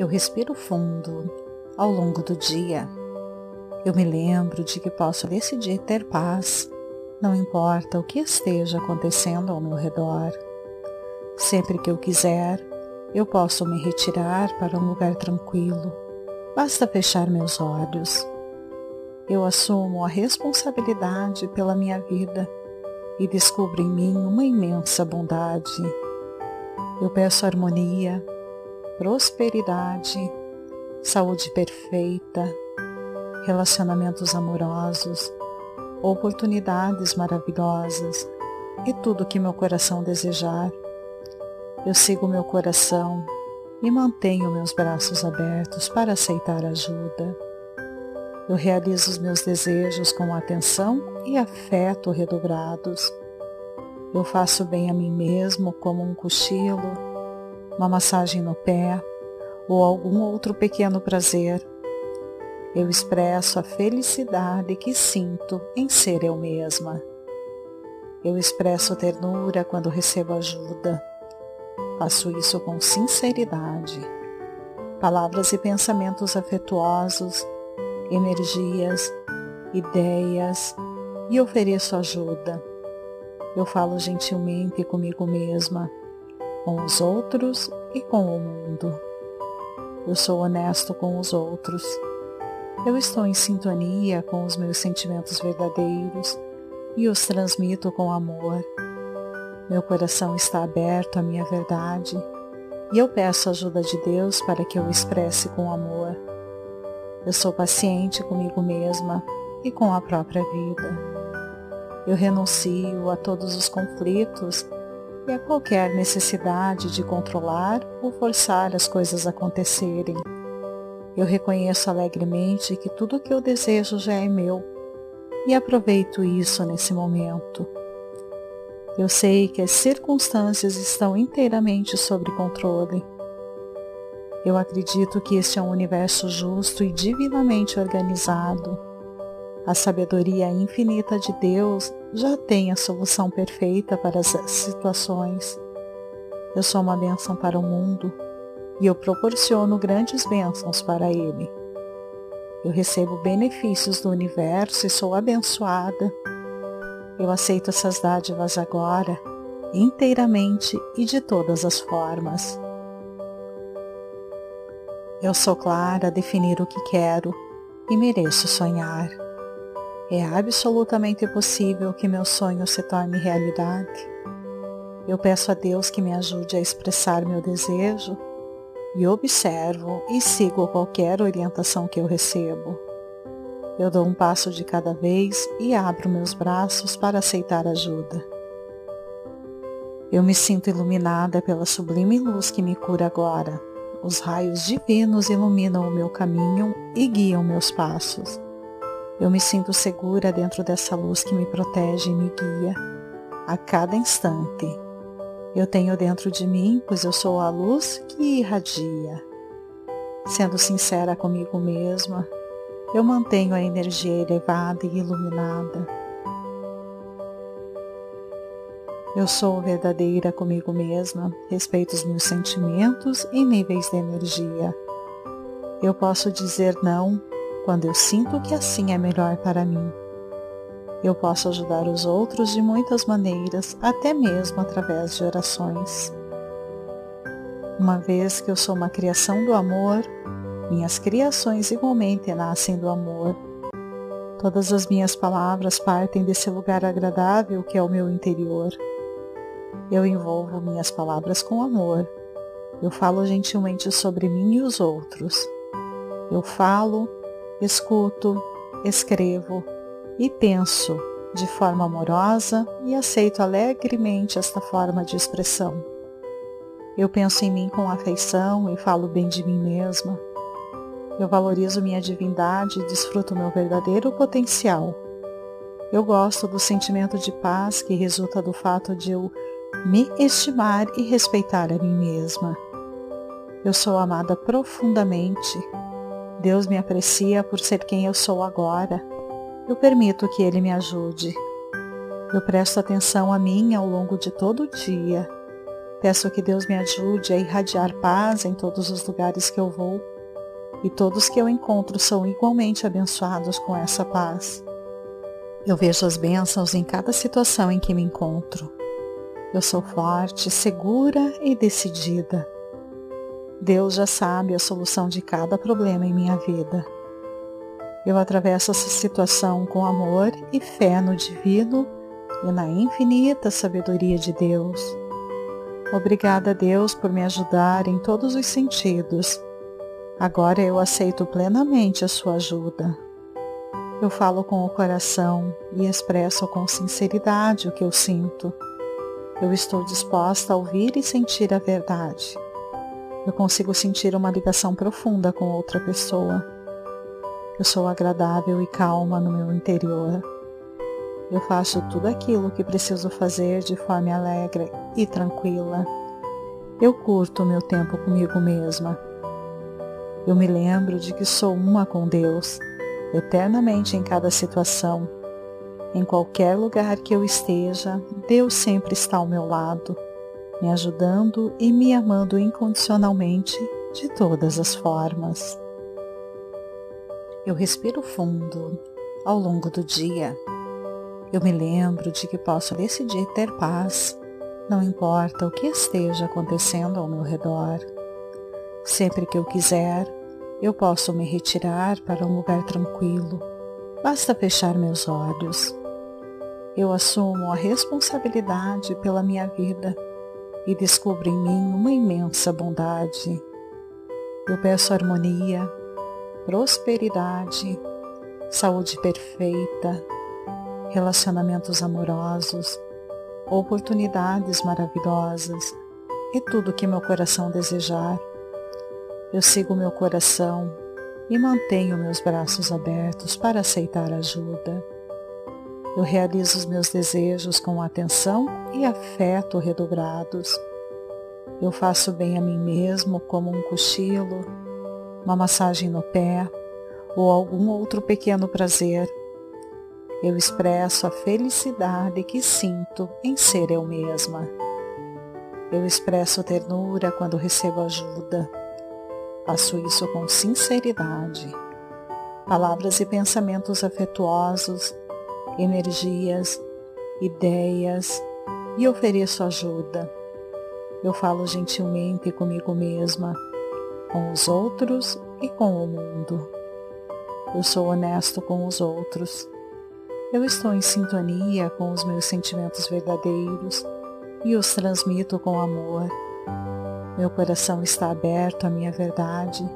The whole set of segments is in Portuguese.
Eu respiro fundo ao longo do dia. Eu me lembro de que posso decidir ter paz, não importa o que esteja acontecendo ao meu redor. Sempre que eu quiser, eu posso me retirar para um lugar tranquilo. Basta fechar meus olhos. Eu assumo a responsabilidade pela minha vida e descubro em mim uma imensa bondade. Eu peço harmonia, prosperidade, saúde perfeita, relacionamentos amorosos, oportunidades maravilhosas e tudo que meu coração desejar. Eu sigo meu coração e mantenho meus braços abertos para aceitar ajuda. Eu realizo os meus desejos com atenção e afeto redobrados. Eu faço bem a mim mesmo como um cochilo, uma massagem no pé ou algum outro pequeno prazer. Eu expresso a felicidade que sinto em ser eu mesma. Eu expresso ternura quando recebo ajuda. Faço isso com sinceridade. Palavras e pensamentos afetuosos, energias, ideias e ofereço ajuda. Eu falo gentilmente comigo mesma, com os outros e com o mundo. Eu sou honesto com os outros. Eu estou em sintonia com os meus sentimentos verdadeiros e os transmito com amor. Meu coração está aberto à minha verdade e eu peço a ajuda de Deus para que eu expresse com amor. Eu sou paciente comigo mesma e com a própria vida. Eu renuncio a todos os conflitos e a qualquer necessidade de controlar ou forçar as coisas a acontecerem. Eu reconheço alegremente que tudo o que eu desejo já é meu e aproveito isso nesse momento. Eu sei que as circunstâncias estão inteiramente sob controle. Eu acredito que este é um universo justo e divinamente organizado. A sabedoria infinita de Deus já tem a solução perfeita para as situações. Eu sou uma bênção para o mundo e eu proporciono grandes bênçãos para ele. Eu recebo benefícios do universo e sou abençoada eu aceito essas dádivas agora, inteiramente e de todas as formas. Eu sou clara a definir o que quero e mereço sonhar. É absolutamente possível que meu sonho se torne realidade. Eu peço a Deus que me ajude a expressar meu desejo e observo e sigo qualquer orientação que eu recebo. Eu dou um passo de cada vez e abro meus braços para aceitar ajuda. Eu me sinto iluminada pela sublime luz que me cura agora. Os raios divinos iluminam o meu caminho e guiam meus passos. Eu me sinto segura dentro dessa luz que me protege e me guia a cada instante. Eu tenho dentro de mim, pois eu sou a luz que irradia. Sendo sincera comigo mesma, eu mantenho a energia elevada e iluminada. Eu sou verdadeira comigo mesma, respeito os meus sentimentos e níveis de energia. Eu posso dizer não quando eu sinto que assim é melhor para mim. Eu posso ajudar os outros de muitas maneiras, até mesmo através de orações. Uma vez que eu sou uma criação do amor, minhas criações igualmente nascem do amor. Todas as minhas palavras partem desse lugar agradável que é o meu interior. Eu envolvo minhas palavras com amor. Eu falo gentilmente sobre mim e os outros. Eu falo, escuto, escrevo e penso de forma amorosa e aceito alegremente esta forma de expressão. Eu penso em mim com afeição e falo bem de mim mesma. Eu valorizo minha divindade e desfruto meu verdadeiro potencial. Eu gosto do sentimento de paz que resulta do fato de eu me estimar e respeitar a mim mesma. Eu sou amada profundamente. Deus me aprecia por ser quem eu sou agora. Eu permito que Ele me ajude. Eu presto atenção a mim ao longo de todo o dia. Peço que Deus me ajude a irradiar paz em todos os lugares que eu vou e todos que eu encontro são igualmente abençoados com essa paz. Eu vejo as bênçãos em cada situação em que me encontro. Eu sou forte, segura e decidida. Deus já sabe a solução de cada problema em minha vida. Eu atravesso essa situação com amor e fé no divino e na infinita sabedoria de Deus. Obrigada, Deus, por me ajudar em todos os sentidos. Agora eu aceito plenamente a sua ajuda. Eu falo com o coração e expresso com sinceridade o que eu sinto. Eu estou disposta a ouvir e sentir a verdade. Eu consigo sentir uma ligação profunda com outra pessoa. Eu sou agradável e calma no meu interior. Eu faço tudo aquilo que preciso fazer de forma alegre e tranquila. Eu curto o meu tempo comigo mesma. Eu me lembro de que sou uma com Deus eternamente em cada situação. Em qualquer lugar que eu esteja, Deus sempre está ao meu lado, me ajudando e me amando incondicionalmente de todas as formas. Eu respiro fundo ao longo do dia. Eu me lembro de que posso decidir ter paz, não importa o que esteja acontecendo ao meu redor. Sempre que eu quiser, eu posso me retirar para um lugar tranquilo. Basta fechar meus olhos. Eu assumo a responsabilidade pela minha vida e descubro em mim uma imensa bondade. Eu peço harmonia, prosperidade, saúde perfeita, relacionamentos amorosos, oportunidades maravilhosas e tudo que meu coração desejar eu sigo meu coração e mantenho meus braços abertos para aceitar ajuda. Eu realizo os meus desejos com atenção e afeto redobrados. Eu faço bem a mim mesmo, como um cochilo, uma massagem no pé ou algum outro pequeno prazer. Eu expresso a felicidade que sinto em ser eu mesma. Eu expresso ternura quando recebo ajuda. Faço isso com sinceridade. Palavras e pensamentos afetuosos, energias, ideias e ofereço ajuda. Eu falo gentilmente comigo mesma, com os outros e com o mundo. Eu sou honesto com os outros. Eu estou em sintonia com os meus sentimentos verdadeiros e os transmito com amor. Meu coração está aberto à minha verdade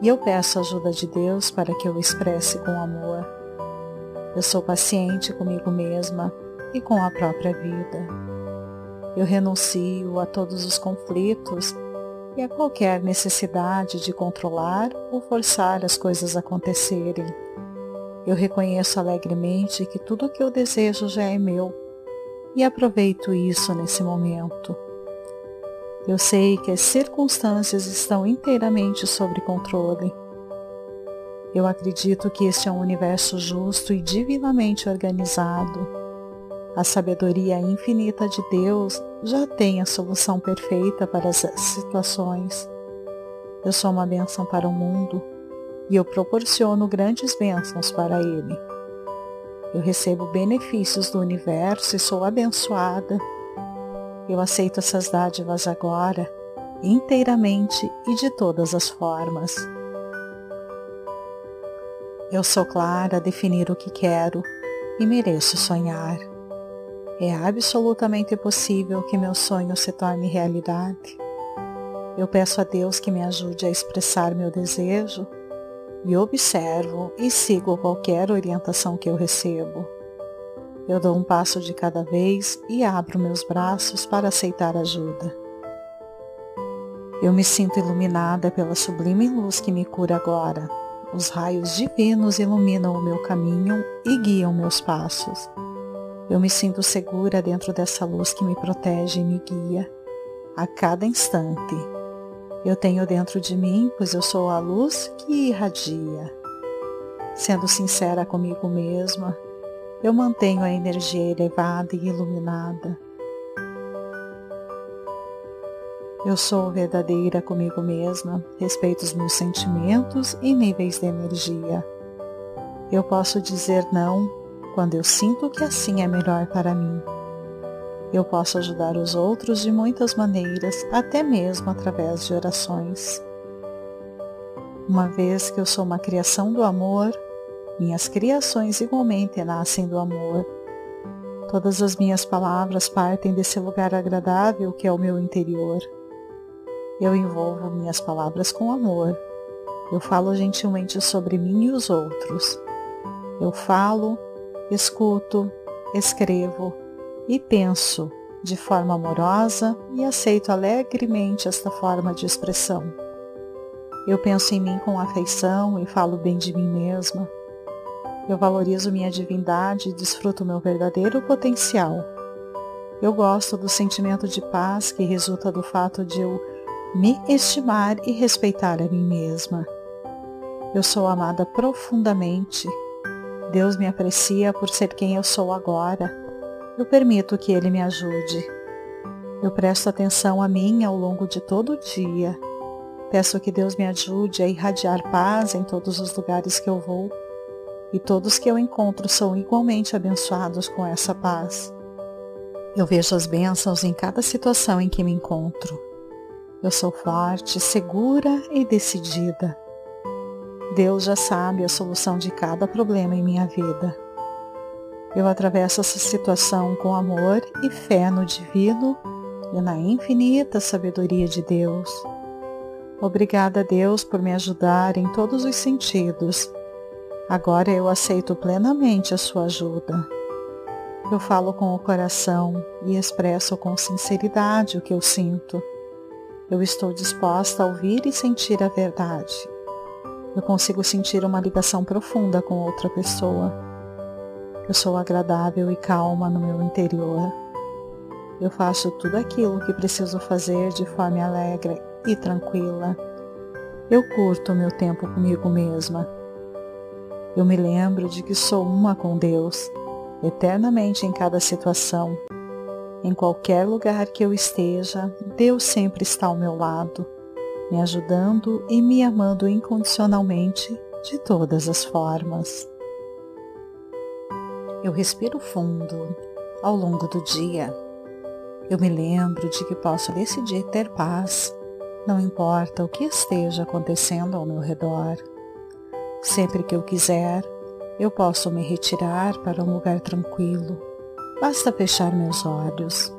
e eu peço a ajuda de Deus para que eu expresse com amor. Eu sou paciente comigo mesma e com a própria vida. Eu renuncio a todos os conflitos e a qualquer necessidade de controlar ou forçar as coisas a acontecerem. Eu reconheço alegremente que tudo o que eu desejo já é meu e aproveito isso nesse momento. Eu sei que as circunstâncias estão inteiramente sob controle. Eu acredito que este é um universo justo e divinamente organizado. A sabedoria infinita de Deus já tem a solução perfeita para as situações. Eu sou uma bênção para o mundo e eu proporciono grandes bênçãos para ele. Eu recebo benefícios do universo e sou abençoada eu aceito essas dádivas agora, inteiramente e de todas as formas. Eu sou clara a definir o que quero e mereço sonhar. É absolutamente possível que meu sonho se torne realidade. Eu peço a Deus que me ajude a expressar meu desejo e observo e sigo qualquer orientação que eu recebo. Eu dou um passo de cada vez e abro meus braços para aceitar ajuda. Eu me sinto iluminada pela sublime luz que me cura agora. Os raios divinos iluminam o meu caminho e guiam meus passos. Eu me sinto segura dentro dessa luz que me protege e me guia a cada instante. Eu tenho dentro de mim, pois eu sou a luz que irradia. Sendo sincera comigo mesma, eu mantenho a energia elevada e iluminada. Eu sou verdadeira comigo mesma, respeito os meus sentimentos e níveis de energia. Eu posso dizer não quando eu sinto que assim é melhor para mim. Eu posso ajudar os outros de muitas maneiras, até mesmo através de orações. Uma vez que eu sou uma criação do amor, minhas criações igualmente nascem do amor. Todas as minhas palavras partem desse lugar agradável que é o meu interior. Eu envolvo minhas palavras com amor. Eu falo gentilmente sobre mim e os outros. Eu falo, escuto, escrevo e penso de forma amorosa e aceito alegremente esta forma de expressão. Eu penso em mim com afeição e falo bem de mim mesma. Eu valorizo minha divindade e desfruto meu verdadeiro potencial. Eu gosto do sentimento de paz que resulta do fato de eu me estimar e respeitar a mim mesma. Eu sou amada profundamente. Deus me aprecia por ser quem eu sou agora. Eu permito que Ele me ajude. Eu presto atenção a mim ao longo de todo o dia. Peço que Deus me ajude a irradiar paz em todos os lugares que eu vou. E todos que eu encontro são igualmente abençoados com essa paz. Eu vejo as bênçãos em cada situação em que me encontro. Eu sou forte, segura e decidida. Deus já sabe a solução de cada problema em minha vida. Eu atravesso essa situação com amor e fé no divino e na infinita sabedoria de Deus. Obrigada, Deus, por me ajudar em todos os sentidos. Agora eu aceito plenamente a sua ajuda. Eu falo com o coração e expresso com sinceridade o que eu sinto. Eu estou disposta a ouvir e sentir a verdade. Eu consigo sentir uma ligação profunda com outra pessoa. Eu sou agradável e calma no meu interior. Eu faço tudo aquilo que preciso fazer de forma alegre e tranquila. Eu curto o meu tempo comigo mesma. Eu me lembro de que sou uma com Deus, eternamente em cada situação em qualquer lugar que eu esteja, Deus sempre está ao meu lado, me ajudando e me amando incondicionalmente de todas as formas. Eu respiro fundo ao longo do dia. Eu me lembro de que posso decidir ter paz, não importa o que esteja acontecendo ao meu redor. Sempre que eu quiser, eu posso me retirar para um lugar tranquilo Basta fechar meus olhos.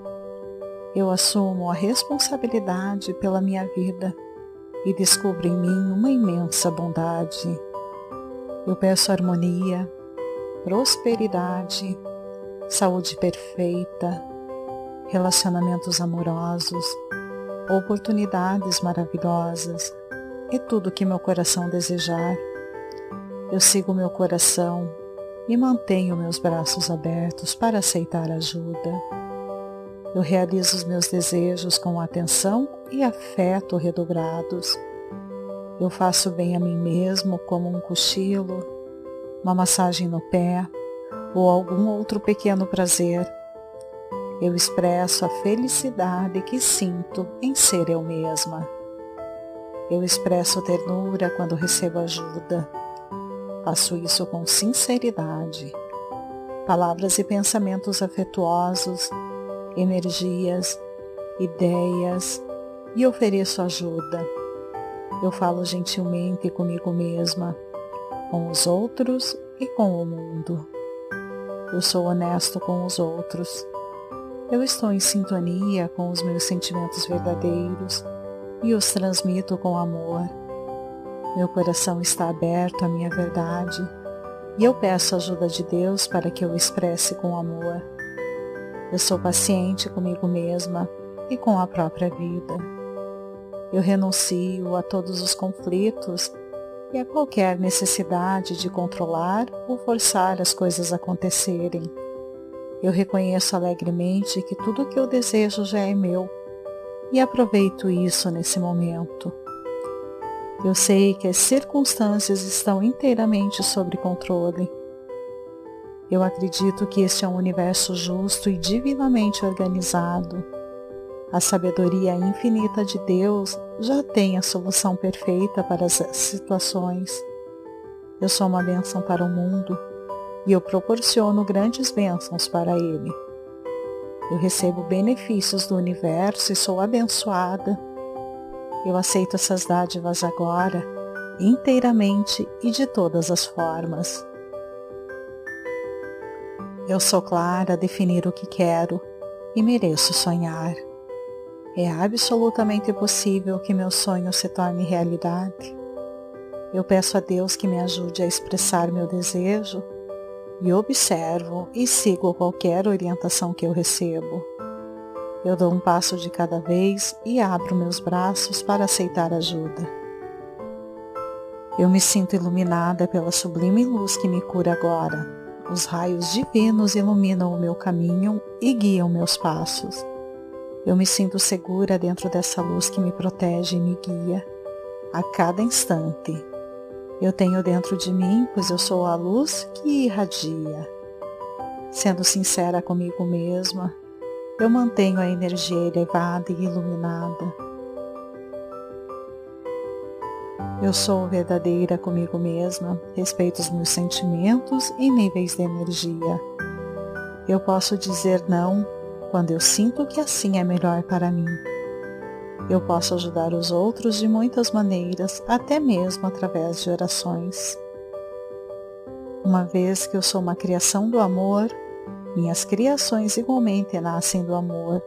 Eu assumo a responsabilidade pela minha vida e descubro em mim uma imensa bondade. Eu peço harmonia, prosperidade, saúde perfeita, relacionamentos amorosos, oportunidades maravilhosas e tudo que meu coração desejar. Eu sigo meu coração e mantenho meus braços abertos para aceitar ajuda. Eu realizo os meus desejos com atenção e afeto redobrados. Eu faço bem a mim mesmo como um cochilo, uma massagem no pé ou algum outro pequeno prazer. Eu expresso a felicidade que sinto em ser eu mesma. Eu expresso ternura quando recebo ajuda Faço isso com sinceridade. Palavras e pensamentos afetuosos, energias, ideias e ofereço ajuda. Eu falo gentilmente comigo mesma, com os outros e com o mundo. Eu sou honesto com os outros. Eu estou em sintonia com os meus sentimentos verdadeiros e os transmito com amor. Meu coração está aberto à minha verdade e eu peço a ajuda de Deus para que eu expresse com amor. Eu sou paciente comigo mesma e com a própria vida. Eu renuncio a todos os conflitos e a qualquer necessidade de controlar ou forçar as coisas a acontecerem. Eu reconheço alegremente que tudo o que eu desejo já é meu e aproveito isso nesse momento. Eu sei que as circunstâncias estão inteiramente sob controle. Eu acredito que este é um universo justo e divinamente organizado. A sabedoria infinita de Deus já tem a solução perfeita para as situações. Eu sou uma bênção para o mundo e eu proporciono grandes bênçãos para ele. Eu recebo benefícios do universo e sou abençoada. Eu aceito essas dádivas agora, inteiramente e de todas as formas. Eu sou clara a definir o que quero e mereço sonhar. É absolutamente possível que meu sonho se torne realidade. Eu peço a Deus que me ajude a expressar meu desejo e observo e sigo qualquer orientação que eu recebo. Eu dou um passo de cada vez e abro meus braços para aceitar ajuda. Eu me sinto iluminada pela sublime luz que me cura agora os raios divinos iluminam o meu caminho e guiam meus passos. Eu me sinto segura dentro dessa luz que me protege e me guia a cada instante. Eu tenho dentro de mim, pois eu sou a luz que irradia. Sendo sincera comigo mesma, eu mantenho a energia elevada e iluminada. Eu sou verdadeira comigo mesma, respeito os meus sentimentos e níveis de energia. Eu posso dizer não quando eu sinto que assim é melhor para mim. Eu posso ajudar os outros de muitas maneiras, até mesmo através de orações. Uma vez que eu sou uma criação do amor, minhas criações igualmente nascem do amor.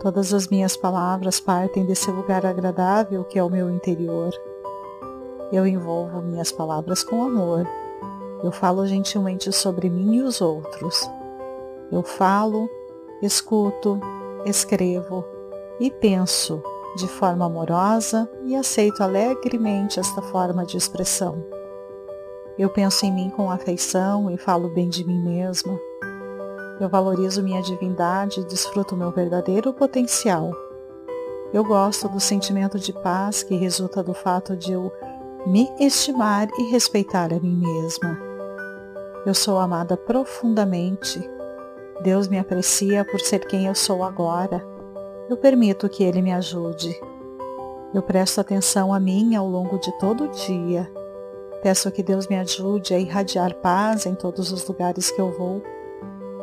Todas as minhas palavras partem desse lugar agradável que é o meu interior. Eu envolvo minhas palavras com amor. Eu falo gentilmente sobre mim e os outros. Eu falo, escuto, escrevo e penso de forma amorosa e aceito alegremente esta forma de expressão. Eu penso em mim com afeição e falo bem de mim mesma. Eu valorizo minha divindade e desfruto meu verdadeiro potencial. Eu gosto do sentimento de paz que resulta do fato de eu me estimar e respeitar a mim mesma. Eu sou amada profundamente. Deus me aprecia por ser quem eu sou agora. Eu permito que Ele me ajude. Eu presto atenção a mim ao longo de todo o dia. Peço que Deus me ajude a irradiar paz em todos os lugares que eu vou.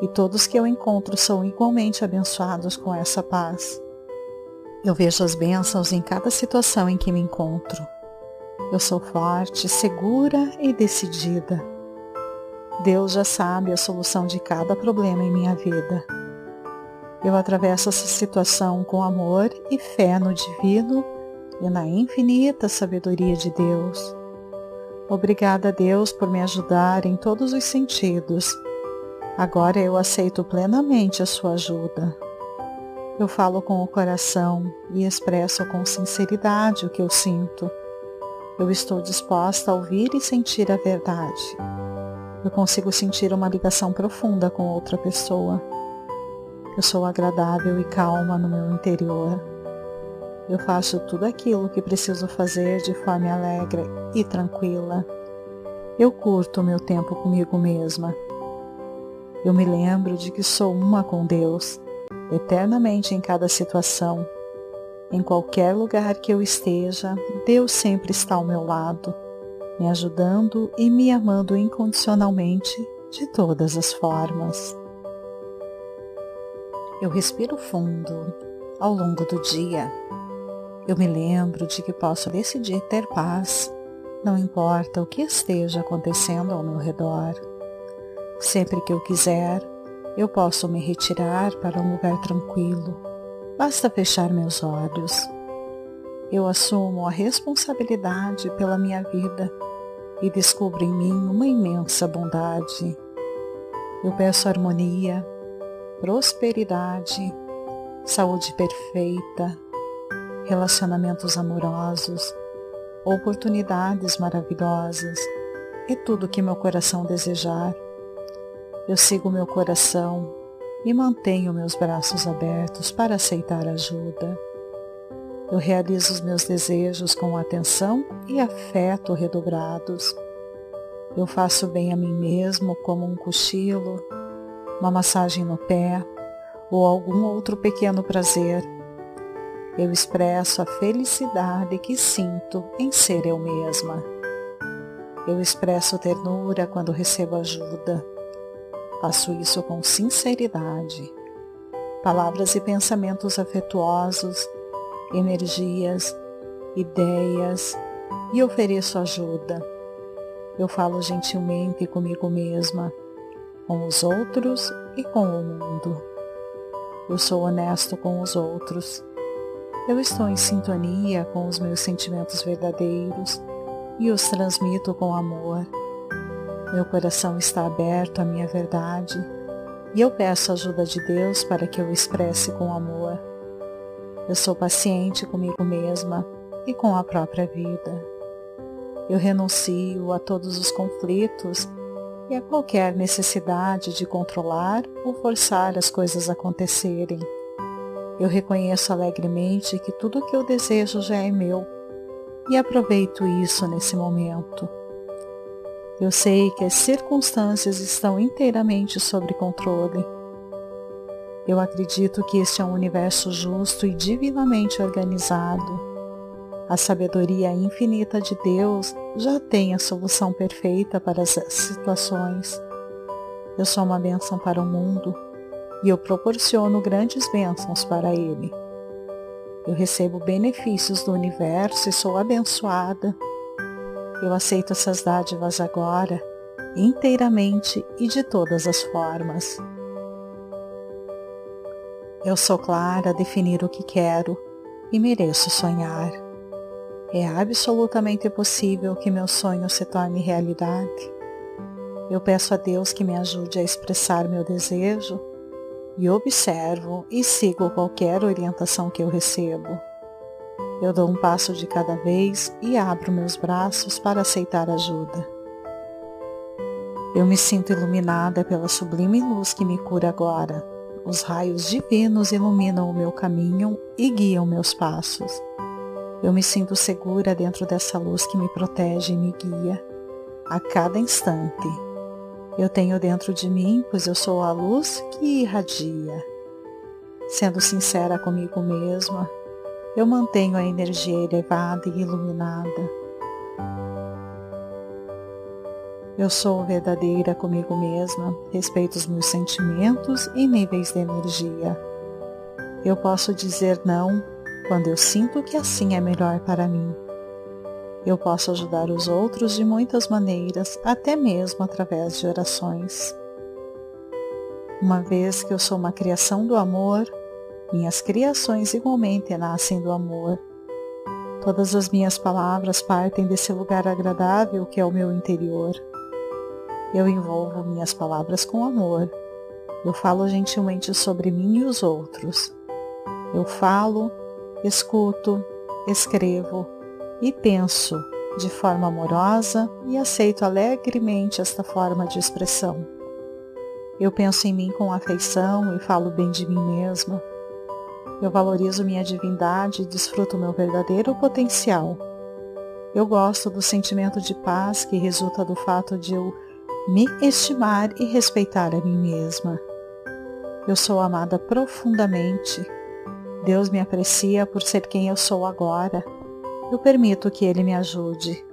E todos que eu encontro são igualmente abençoados com essa paz. Eu vejo as bênçãos em cada situação em que me encontro. Eu sou forte, segura e decidida. Deus já sabe a solução de cada problema em minha vida. Eu atravesso essa situação com amor e fé no divino e na infinita sabedoria de Deus. Obrigada, Deus, por me ajudar em todos os sentidos. Agora eu aceito plenamente a sua ajuda. Eu falo com o coração e expresso com sinceridade o que eu sinto. Eu estou disposta a ouvir e sentir a verdade. Eu consigo sentir uma ligação profunda com outra pessoa. Eu sou agradável e calma no meu interior. Eu faço tudo aquilo que preciso fazer de forma alegre e tranquila. Eu curto o meu tempo comigo mesma. Eu me lembro de que sou uma com Deus, eternamente em cada situação em qualquer lugar que eu esteja, Deus sempre está ao meu lado, me ajudando e me amando incondicionalmente de todas as formas. Eu respiro fundo ao longo do dia. Eu me lembro de que posso decidir ter paz, não importa o que esteja acontecendo ao meu redor. Sempre que eu quiser, eu posso me retirar para um lugar tranquilo Basta fechar meus olhos. Eu assumo a responsabilidade pela minha vida e descubro em mim uma imensa bondade. Eu peço harmonia, prosperidade, saúde perfeita, relacionamentos amorosos, oportunidades maravilhosas e tudo que meu coração desejar. Eu sigo meu coração e mantenho meus braços abertos para aceitar ajuda. Eu realizo os meus desejos com atenção e afeto redobrados. Eu faço bem a mim mesmo como um cochilo, uma massagem no pé ou algum outro pequeno prazer Eu expresso a felicidade que sinto em ser eu mesma. Eu expresso ternura quando recebo ajuda. Faço isso com sinceridade. Palavras e pensamentos afetuosos, energias, ideias e ofereço ajuda. Eu falo gentilmente comigo mesma, com os outros e com o mundo. Eu sou honesto com os outros. Eu estou em sintonia com os meus sentimentos verdadeiros e os transmito com amor. Meu coração está aberto à minha verdade e eu peço a ajuda de Deus para que eu expresse com amor. Eu sou paciente comigo mesma e com a própria vida. Eu renuncio a todos os conflitos e a qualquer necessidade de controlar ou forçar as coisas a acontecerem. Eu reconheço alegremente que tudo o que eu desejo já é meu e aproveito isso nesse momento. Eu sei que as circunstâncias estão inteiramente sob controle. Eu acredito que este é um universo justo e divinamente organizado a sabedoria infinita de Deus já tem a solução perfeita para as situações. Eu sou uma bênção para o mundo e eu proporciono grandes bênçãos para ele. Eu recebo benefícios do universo e sou abençoada. Eu aceito essas dádivas agora, inteiramente e de todas as formas. Eu sou clara a definir o que quero e mereço sonhar. É absolutamente possível que meu sonho se torne realidade. Eu peço a Deus que me ajude a expressar meu desejo e observo e sigo qualquer orientação que eu recebo. Eu dou um passo de cada vez e abro meus braços para aceitar ajuda. Eu me sinto iluminada pela sublime luz que me cura agora. Os raios divinos iluminam o meu caminho e guiam meus passos. Eu me sinto segura dentro dessa luz que me protege e me guia a cada instante. Eu tenho dentro de mim, pois eu sou a luz que irradia. Sendo sincera comigo mesma, eu mantenho a energia elevada e iluminada. Eu sou verdadeira comigo mesma, respeito os meus sentimentos e níveis de energia. Eu posso dizer não quando eu sinto que assim é melhor para mim. Eu posso ajudar os outros de muitas maneiras, até mesmo através de orações. Uma vez que eu sou uma criação do amor, minhas criações igualmente nascem do amor. Todas as minhas palavras partem desse lugar agradável que é o meu interior. Eu envolvo minhas palavras com amor. Eu falo gentilmente sobre mim e os outros. Eu falo escuto, escrevo e penso de forma amorosa e aceito alegremente esta forma de expressão. Eu penso em mim com afeição e falo bem de mim mesma. Eu valorizo minha divindade e desfruto meu verdadeiro potencial. Eu gosto do sentimento de paz que resulta do fato de eu me estimar e respeitar a mim mesma. Eu sou amada profundamente Deus me aprecia por ser quem eu sou agora. Eu permito que Ele me ajude.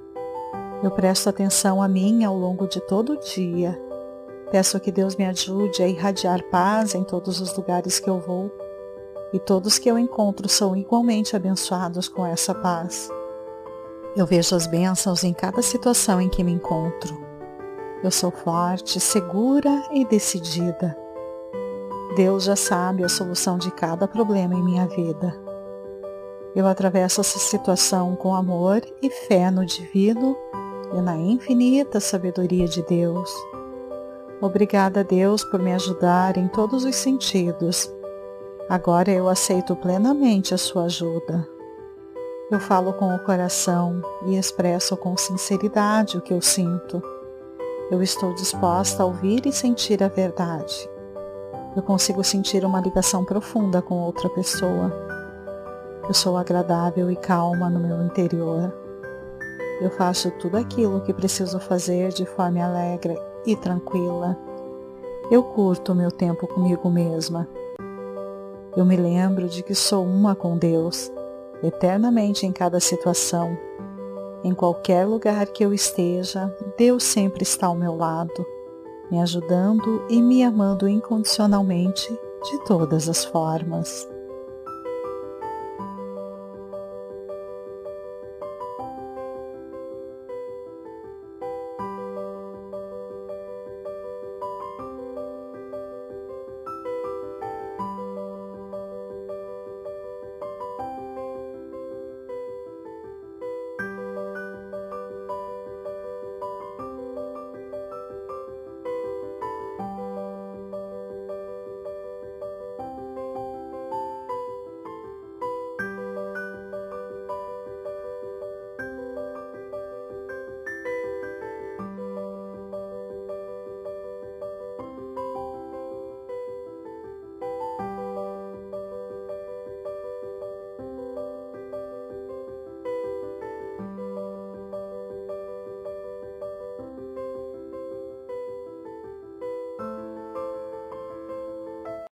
Eu presto atenção a mim ao longo de todo o dia. Peço que Deus me ajude a irradiar paz em todos os lugares que eu vou. E todos que eu encontro são igualmente abençoados com essa paz. Eu vejo as bênçãos em cada situação em que me encontro. Eu sou forte, segura e decidida. Deus já sabe a solução de cada problema em minha vida. Eu atravesso essa situação com amor e fé no divino e na infinita sabedoria de Deus. Obrigada, Deus, por me ajudar em todos os sentidos. Agora eu aceito plenamente a sua ajuda. Eu falo com o coração e expresso com sinceridade o que eu sinto. Eu estou disposta a ouvir e sentir a verdade eu consigo sentir uma ligação profunda com outra pessoa. Eu sou agradável e calma no meu interior. Eu faço tudo aquilo que preciso fazer de forma alegre e tranquila. Eu curto o meu tempo comigo mesma. Eu me lembro de que sou uma com Deus, eternamente em cada situação. Em qualquer lugar que eu esteja, Deus sempre está ao meu lado, me ajudando e me amando incondicionalmente de todas as formas.